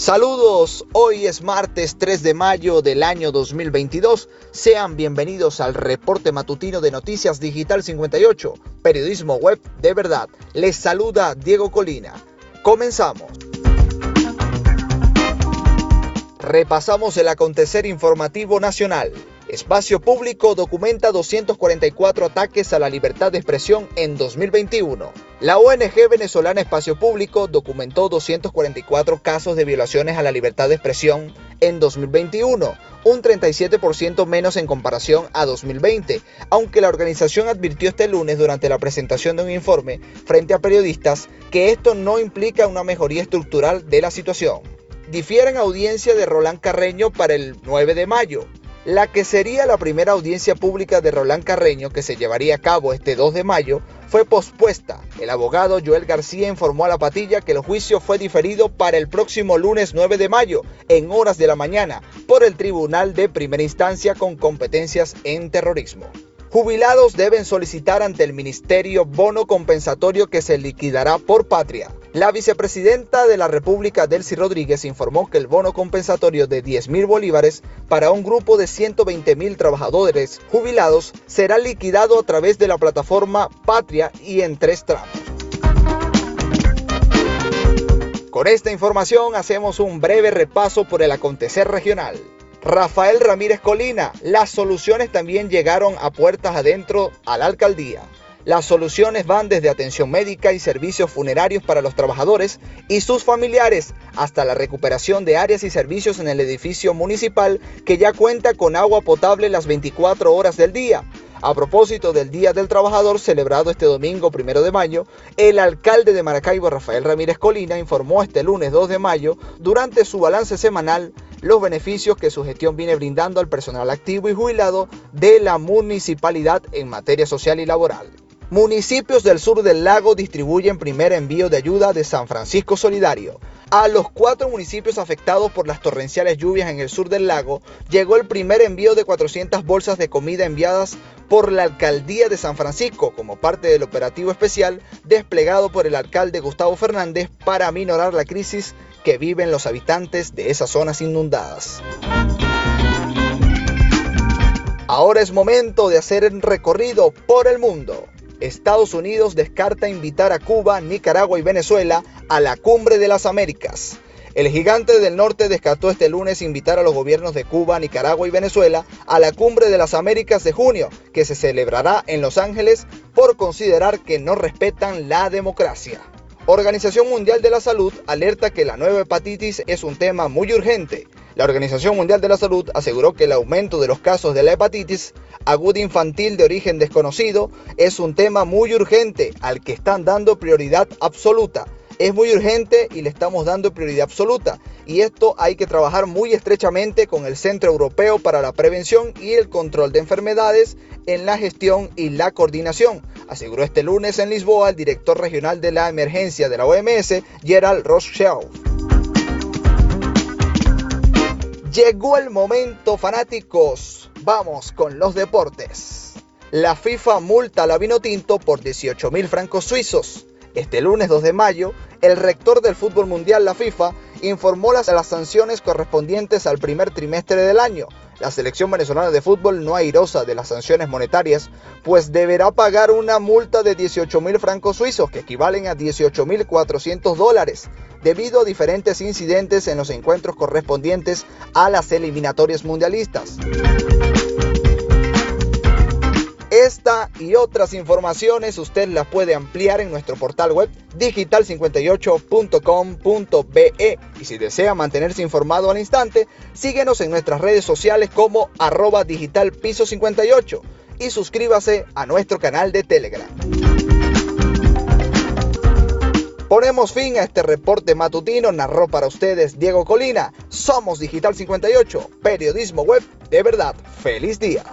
Saludos, hoy es martes 3 de mayo del año 2022. Sean bienvenidos al reporte matutino de Noticias Digital 58, periodismo web de verdad. Les saluda Diego Colina. Comenzamos. Repasamos el acontecer informativo nacional. Espacio Público documenta 244 ataques a la libertad de expresión en 2021. La ONG venezolana Espacio Público documentó 244 casos de violaciones a la libertad de expresión en 2021, un 37% menos en comparación a 2020, aunque la organización advirtió este lunes durante la presentación de un informe frente a periodistas que esto no implica una mejoría estructural de la situación. Difieren audiencia de Roland Carreño para el 9 de mayo. La que sería la primera audiencia pública de Roland Carreño que se llevaría a cabo este 2 de mayo fue pospuesta. El abogado Joel García informó a la patilla que el juicio fue diferido para el próximo lunes 9 de mayo, en horas de la mañana, por el Tribunal de Primera Instancia con competencias en terrorismo. Jubilados deben solicitar ante el Ministerio bono compensatorio que se liquidará por patria. La vicepresidenta de la República, Delcy Rodríguez, informó que el bono compensatorio de 10 mil bolívares para un grupo de 120 mil trabajadores jubilados será liquidado a través de la plataforma Patria y en tres tramos. Con esta información hacemos un breve repaso por el acontecer regional. Rafael Ramírez Colina, las soluciones también llegaron a puertas adentro a la alcaldía. Las soluciones van desde atención médica y servicios funerarios para los trabajadores y sus familiares hasta la recuperación de áreas y servicios en el edificio municipal que ya cuenta con agua potable las 24 horas del día. A propósito del Día del Trabajador celebrado este domingo primero de mayo, el alcalde de Maracaibo, Rafael Ramírez Colina, informó este lunes 2 de mayo, durante su balance semanal, los beneficios que su gestión viene brindando al personal activo y jubilado de la municipalidad en materia social y laboral. Municipios del sur del lago distribuyen primer envío de ayuda de San Francisco Solidario. A los cuatro municipios afectados por las torrenciales lluvias en el sur del lago llegó el primer envío de 400 bolsas de comida enviadas por la alcaldía de San Francisco como parte del operativo especial desplegado por el alcalde Gustavo Fernández para minorar la crisis que viven los habitantes de esas zonas inundadas. Ahora es momento de hacer el recorrido por el mundo. Estados Unidos descarta invitar a Cuba, Nicaragua y Venezuela a la Cumbre de las Américas. El gigante del norte descartó este lunes invitar a los gobiernos de Cuba, Nicaragua y Venezuela a la Cumbre de las Américas de junio, que se celebrará en Los Ángeles por considerar que no respetan la democracia. Organización Mundial de la Salud alerta que la nueva hepatitis es un tema muy urgente. La Organización Mundial de la Salud aseguró que el aumento de los casos de la hepatitis aguda infantil de origen desconocido es un tema muy urgente al que están dando prioridad absoluta. Es muy urgente y le estamos dando prioridad absoluta. Y esto hay que trabajar muy estrechamente con el Centro Europeo para la Prevención y el Control de Enfermedades en la gestión y la coordinación aseguró este lunes en Lisboa el director regional de la emergencia de la OMS, Gerald Rothschild. Llegó el momento, fanáticos. Vamos con los deportes. La FIFA multa a la Vinotinto por 18 mil francos suizos. Este lunes 2 de mayo, el rector del fútbol mundial, la FIFA, informó las, sanciones correspondientes al primer trimestre del año, la selección venezolana de fútbol no airosa de las sanciones monetarias, pues deberá pagar una multa de 18 mil francos suizos, que equivalen a 18 mil 400 dólares, debido a diferentes incidentes en los encuentros correspondientes a las eliminatorias mundialistas. Esta y otras informaciones usted las puede ampliar en nuestro portal web digital58.com.be y si desea mantenerse informado al instante, síguenos en nuestras redes sociales como arroba digital piso 58 y suscríbase a nuestro canal de Telegram. Ponemos fin a este reporte matutino, narró para ustedes Diego Colina. Somos Digital 58, periodismo web de verdad. ¡Feliz día!